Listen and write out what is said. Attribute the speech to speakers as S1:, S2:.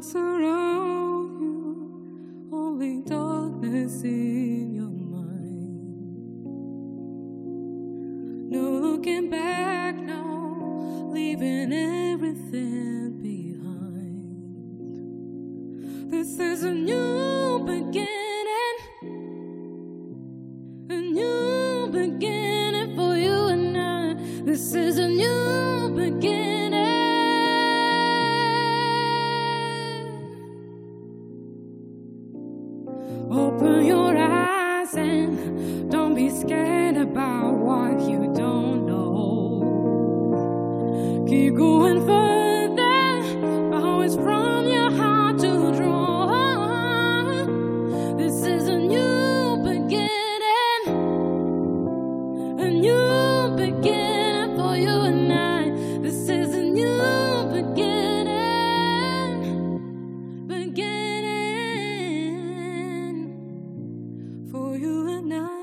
S1: surround you, only darkness in your mind. No looking back now, leaving everything behind. This is a new beginning, a new beginning for you and I. This Open your eyes and don't be scared about what you don't know. Keep going further, always from your heart to draw. This is a new beginning, a new beginning. for you and I.